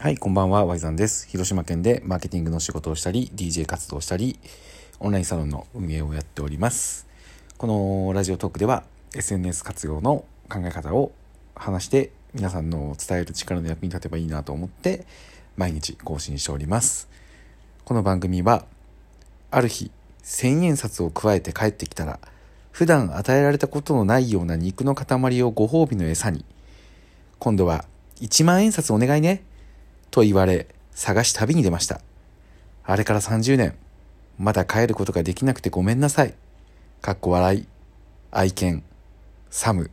はい、こんばんは、ワイザンです。広島県でマーケティングの仕事をしたり、DJ 活動したり、オンラインサロンの運営をやっております。このラジオトークでは、SNS 活用の考え方を話して、皆さんの伝える力の役に立てばいいなと思って、毎日更新しております。この番組は、ある日、千円札を加えて帰ってきたら、普段与えられたことのないような肉の塊をご褒美の餌に、今度は1万円札お願いね。と言われ、探し旅に出ました。あれから30年、まだ帰ることができなくてごめんなさい。かっこ笑い、愛犬、サム、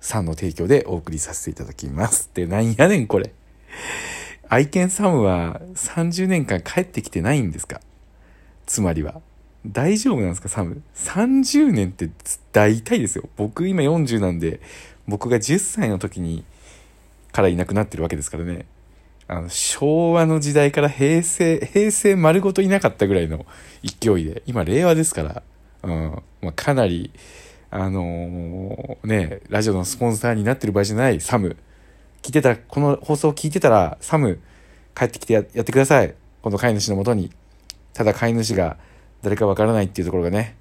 さんの提供でお送りさせていただきます。で、なんやねんこれ。愛犬サムは30年間帰ってきてないんですか？つまりは。大丈夫なんですかサム？30年って大体ですよ。僕今40なんで、僕が10歳の時にからいなくなってるわけですからね。あの、昭和の時代から平成、平成丸ごといなかったぐらいの勢いで、今令和ですから、うん、まあ、かなり、あのーね、ラジオのスポンサーになってる場合じゃない、サム。聞いてたら、この放送を聞いてたら、サム、帰ってきてやってください。この飼い主のもとに。ただ飼い主が誰かわからないっていうところがね、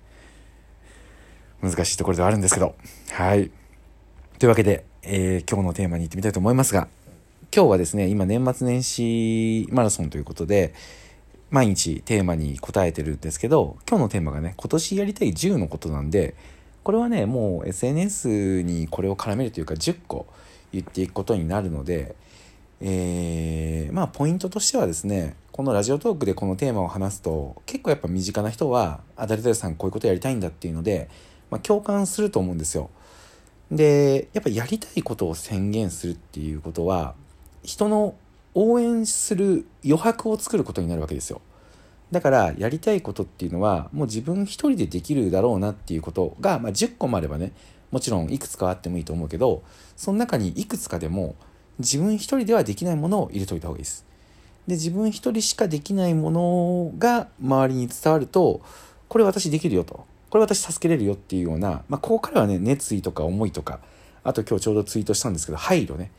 難しいところではあるんですけど。はい。というわけで、えー今日のテーマに行ってみたいと思いますが、今日はですね、今年末年始マラソンということで、毎日テーマに答えてるんですけど、今日のテーマがね、今年やりたい10のことなんで、これはね、もう SNS にこれを絡めるというか10個言っていくことになるので、えーまあポイントとしてはですね、このラジオトークでこのテーマを話すと、結構やっぱ身近な人は、あ、誰々さんこういうことやりたいんだっていうので、まあ共感すると思うんですよ。で、やっぱやりたいことを宣言するっていうことは、人の応援する余白を作ることになるわけですよ。だから、やりたいことっていうのは、もう自分一人でできるだろうなっていうことが、まあ、10個もあればね、もちろんいくつかあってもいいと思うけど、その中にいくつかでも、自分一人ではできないものを入れといた方がいいです。で、自分一人しかできないものが周りに伝わると、これ私できるよと。これ私助けれるよっていうような、まあ、ここからはね、熱意とか思いとか、あと今日ちょうどツイートしたんですけど、配慮ね。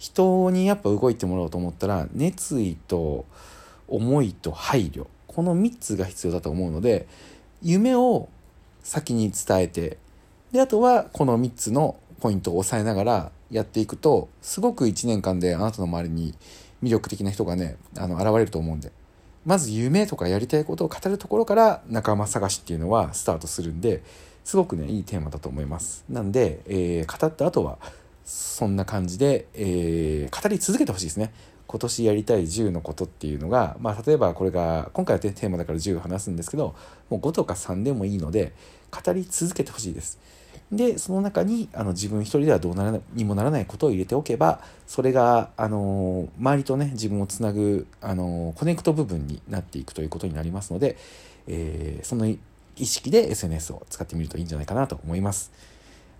人にやっぱ動いてもらおうと思ったら、熱意と思いと配慮。この3つが必要だと思うので、夢を先に伝えて、で、あとはこの3つのポイントを押さえながらやっていくと、すごく1年間であなたの周りに魅力的な人がね、あの、現れると思うんで。まず夢とかやりたいことを語るところから仲間探しっていうのはスタートするんで、すごくね、いいテーマだと思います。なんで、えー語った後は、そんな感じで、えー語り続けてほしいですね。今年やりたい10のことっていうのが、まあ、例えばこれが、今回はテーマだから10話すんですけど、もう5とか3でもいいので、語り続けてほしいです。で、その中に、あの、自分一人ではどうならにもならないことを入れておけば、それが、あの、周りとね、自分をつなぐ、あの、コネクト部分になっていくということになりますので、えーその意識で SNS を使ってみるといいんじゃないかなと思います。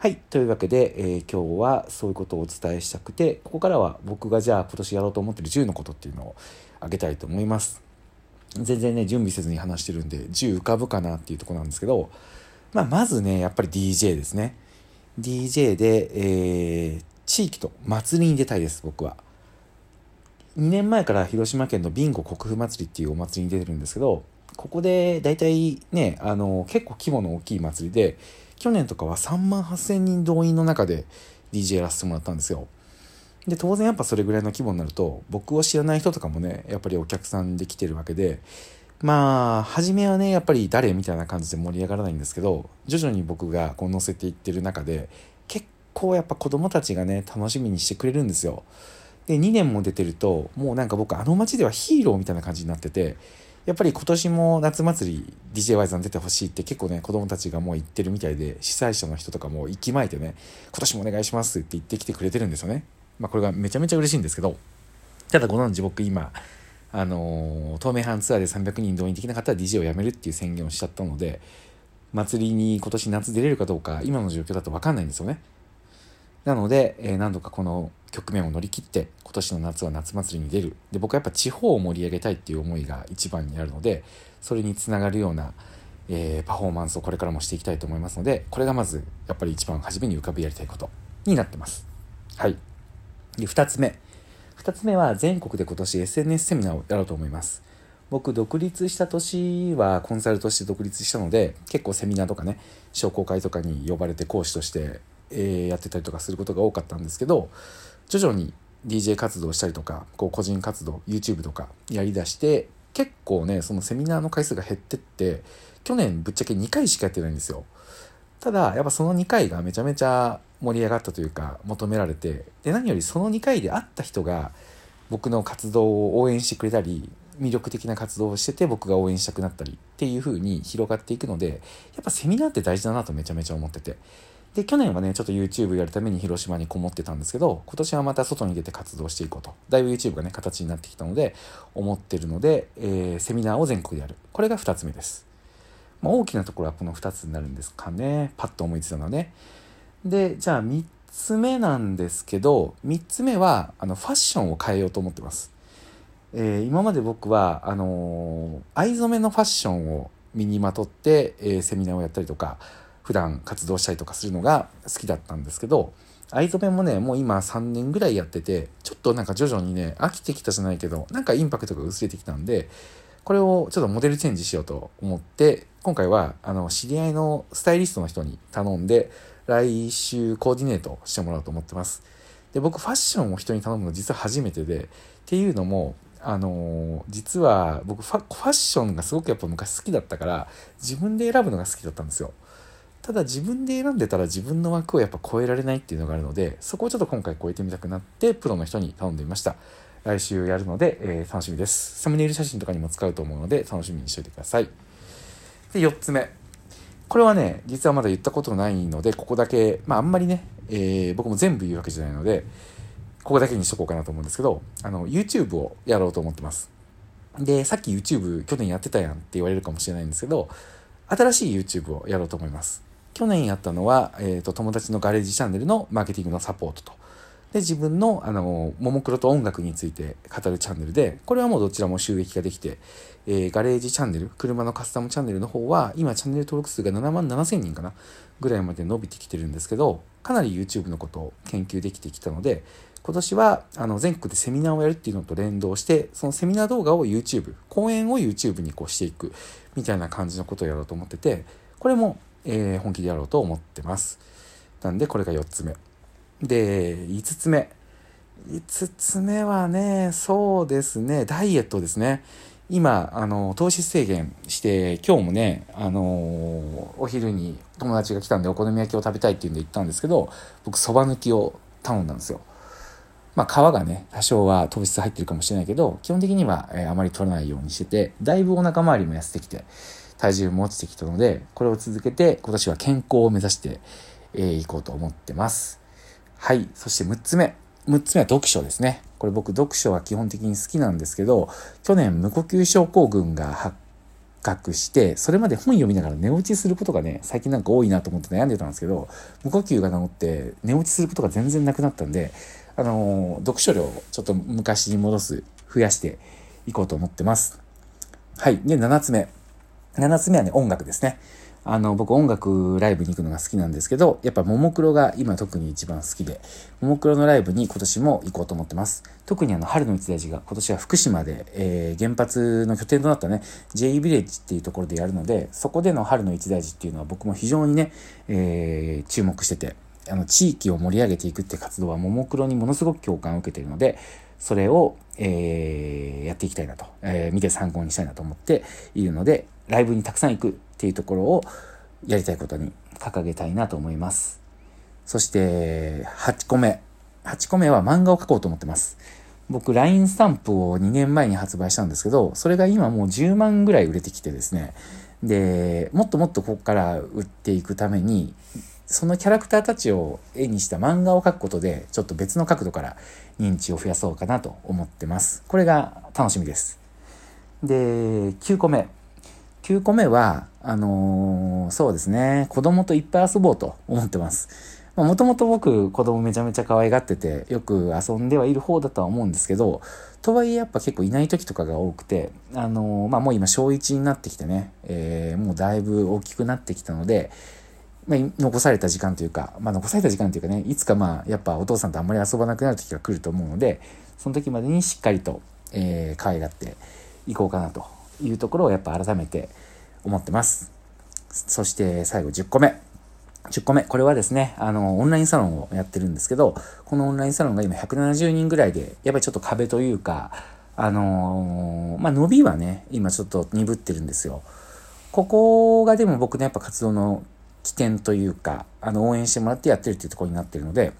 はい。というわけで、えー今日はそういうことをお伝えしたくて、ここからは僕がじゃあ今年やろうと思ってる10のことっていうのをあげたいと思います。全然ね、準備せずに話してるんで、10浮かぶかなっていうとこなんですけど、まあ、まずね、やっぱり DJ ですね。DJ で、えー地域と祭りに出たいです、僕は。2年前から広島県のビンゴ国府祭りっていうお祭りに出てるんですけど、ここで大体ね、あの、結構規模の大きい祭りで、去年とかは3万8000人動員の中で DJ やらせてもらったんですよ。で、当然やっぱそれぐらいの規模になると、僕を知らない人とかもね、やっぱりお客さんで来てるわけで、まあ、初めはね、やっぱり誰みたいな感じで盛り上がらないんですけど、徐々に僕がこう乗せていってる中で、結構やっぱ子供たちがね、楽しみにしてくれるんですよ。で、2年も出てると、もうなんか僕あの街ではヒーローみたいな感じになってて、やっぱり今年も夏祭り DJY さん出てほしいって結構ね、子供たちがもう言ってるみたいで、主催者の人とかも息巻いてね、今年もお願いしますって言ってきてくれてるんですよね。まあこれがめちゃめちゃ嬉しいんですけど、ただご存知僕今、あのー東名阪ツアーで300人動員できなかったら DJ を辞めるっていう宣言をしちゃったので、祭りに今年夏出れるかどうか、今の状況だと分かんないんですよね。なので、えー何度かこの局面を乗り切って、今年の夏は夏祭りに出る。で、僕はやっぱ地方を盛り上げたいっていう思いが一番にあるので、それにつながるような、えーパフォーマンスをこれからもしていきたいと思いますので、これがまず、やっぱり一番初めに浮かびやりたいことになってます。はい。で、二つ目。2つ目は全国で今年 SNS セミナーをやろうと思います僕独立した年はコンサルとして独立したので結構セミナーとかね商工会とかに呼ばれて講師として、え、やってたりとかすることが多かったんですけど徐々に DJ 活動したりとかこう個人活動 YouTube とかやりだして結構ねそのセミナーの回数が減ってって去年ぶっちゃけ2回しかやってないんですよ。ただやっぱその2回がめちゃめちゃ盛り上がったというか求められてで何よりその2回で会った人が僕の活動を応援してくれたり魅力的な活動をしてて僕が応援したくなったりっていう風に広がっていくのでやっぱセミナーって大事だなとめちゃめちゃ思ってて。で去年はねちょっと YouTube やるために広島にこもってたんですけど今年はまた外に出て活動していこうと。だいぶ YouTube がね形になってきたので思ってるので、えー、セミナーを全国でやる。これが2つ目です、まあ、大きなところはこの2つになるんですかね。パッと思いついたのはね。でじゃあ3つ目なんですけど3つ目はあのファッションを変えようと思ってます、えー、今まで僕はあのー、藍染めのファッションを身にまとって、えー、セミナーをやったりとか普段活動したりとかするのが好きだったんですけど藍染めもねもう今3年ぐらいやっててちょっとなんか徐々にね飽きてきたじゃないけどなんかインパクトが薄れてきたんでこれをちょっとモデルチェンジしようと思って今回はあの知り合いのスタイリストの人に頼んで来週コーディネートしてもらおうと思ってます。で、僕ファッションを人に頼むの実は初めてで、っていうのも、あのー、実は僕ファッションがすごくやっぱ昔好きだったから自分で選ぶのが好きだったんですよ。ただ自分で選んでたら自分の枠をやっぱ超えられないっていうのがあるのでそこをちょっと今回超えてみたくなってプロの人に頼んでみました来週やるので、えー、楽しみですサムネイル写真とかにも使うと思うので楽しみにしておいてくださいで4つ目これはね、実はまだ言ったことないので、ここだけ、まああんまりね、えー、僕も全部言うわけじゃないので、ここだけにしとこうかなと思うんですけど、あの、YouTube をやろうと思ってます。で、さっき YouTube 去年やってたやんって言われるかもしれないんですけど、新しい YouTube をやろうと思います。去年やったのは、えっ、ー、と、友達のガレージチャンネルのマーケティングのサポートと。で、自分の、あの、ももクロと音楽について語るチャンネルで、これはもうどちらも収益ができて、えー、ガレージチャンネル、車のカスタムチャンネルの方は、今チャンネル登録数が7万7千人かなぐらいまで伸びてきてるんですけど、かなり YouTube のことを研究できてきたので、今年はあの全国でセミナーをやるっていうのと連動して、そのセミナー動画を YouTube、講演を YouTube にこうしていくみたいな感じのことをやろうと思ってて、これも、えー、本気でやろうと思ってます。なんで、これが4つ目。で、5つ目。5つ目はね、そうですね、ダイエットですね。今、あの、糖質制限して、今日もね、あのお昼に友達が来たんでお好み焼きを食べたいっていうんで行ったんですけど、僕、そば抜きを頼んだんですよ。まあ、皮がね、多少は糖質入ってるかもしれないけど、基本的には、えー、あまり取らないようにしてて、だいぶお腹周りも痩せてきて、体重も落ちてきたので、これを続けて、今年は健康を目指して、えー、いこうと思ってます。はい。そして6つ目。6つ目は読書ですね。これ僕読書は基本的に好きなんですけど、去年無呼吸症候群が発覚して、それまで本読みながら寝落ちすることがね、最近なんか多いなと思って悩んでたんですけど、無呼吸が治って寝落ちすることが全然なくなったんで、あのー、読書量をちょっと昔に戻す、増やしていこうと思ってます。はい。で、7つ目。7つ目はね、音楽ですね。あの、僕音楽ライブに行くのが好きなんですけど、やっぱももクロが今特に一番好きで、ももクロのライブに今年も行こうと思ってます。特にあの、春の一大事が今年は福島で、えー、原発の拠点となったね、J ビレッジっていうところでやるので、そこでの春の一大事っていうのは僕も非常にね、えー、注目してて、あの、地域を盛り上げていくって活動はももクロにものすごく共感を受けているので、それを、えー、やっていきたいなと、えー、見て参考にしたいなと思っているので、ライブにたくさん行くっていうところをやりたいことに掲げたいなと思います。そして、8個目。8個目は漫画を描こうと思ってます。僕、LINE スタンプを2年前に発売したんですけど、それが今もう10万ぐらい売れてきてですね。で、もっともっとここから売っていくために、そのキャラクターたちを絵にした漫画を描くことで、ちょっと別の角度から認知を増やそうかなと思ってます。これが楽しみです。で、9個目。9個目は、あのー、そうですね、子供といっぱい遊ぼうと思ってます。もともと僕、子供めちゃめちゃ可愛がってて、よく遊んではいる方だとは思うんですけど、とはいえやっぱ結構いない時とかが多くて、あのー、まあ、もう今小1になってきてね、えー、もうだいぶ大きくなってきたので、まあ、残された時間というか、まあ、残された時間というかね、いつかまあ、やっぱお父さんとあんまり遊ばなくなる時が来ると思うので、その時までにしっかりと、えー、可愛がっていこうかなというところをやっぱ改めて思ってます。そして最後10個目。10個目。これはですね、あの、オンラインサロンをやってるんですけど、このオンラインサロンが今170人ぐらいで、やっぱりちょっと壁というか、あのー、まあ、伸びはね、今ちょっと鈍ってるんですよ。ここがでも僕のやっぱ活動の起点というか、あの、応援してもらってやってるっていうところになってるので、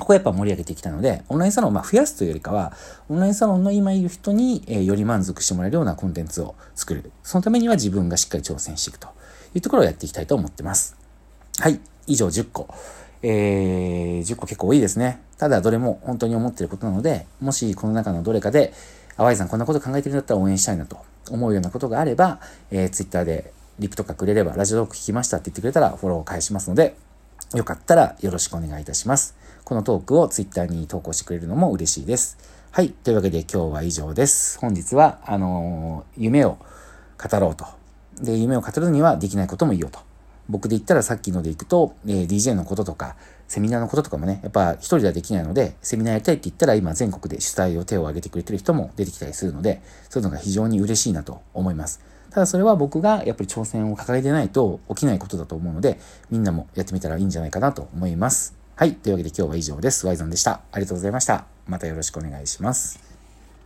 ここやっぱ盛り上げてきたので、オンラインサロンをま増やすというよりかは、オンラインサロンの今いる人に、えより満足してもらえるようなコンテンツを作る。そのためには自分がしっかり挑戦していくというところをやっていきたいと思ってます。はい。以上10個。えー、10個結構多いですね。ただどれも本当に思ってることなので、もしこの中のどれかで、あわいさんこんなこと考えてるんだったら応援したいなと思うようなことがあれば、えー、Twitter でリプとかくれれば、ラジオトーク聞きましたって言ってくれたらフォローを返しますので、よかったらよろしくお願いいたします。このトークを Twitter に投稿してくれるのも嬉しいです。はい。というわけで今日は以上です。本日は、あのー、夢を語ろうと。で、夢を語るにはできないことも言おうと。僕で言ったらさっきのでいくと、えー、DJ のこととか、セミナーのこととかもね、やっぱ一人ではできないので、セミナーやりたいって言ったら今全国で主催を手を挙げてくれてる人も出てきたりするので、そういうのが非常に嬉しいなと思います。ただそれは僕がやっぱり挑戦を掲げてないと起きないことだと思うので、みんなもやってみたらいいんじゃないかなと思います。はい。というわけで今日は以上です。ワイゾンでした。ありがとうございました。またよろしくお願いします。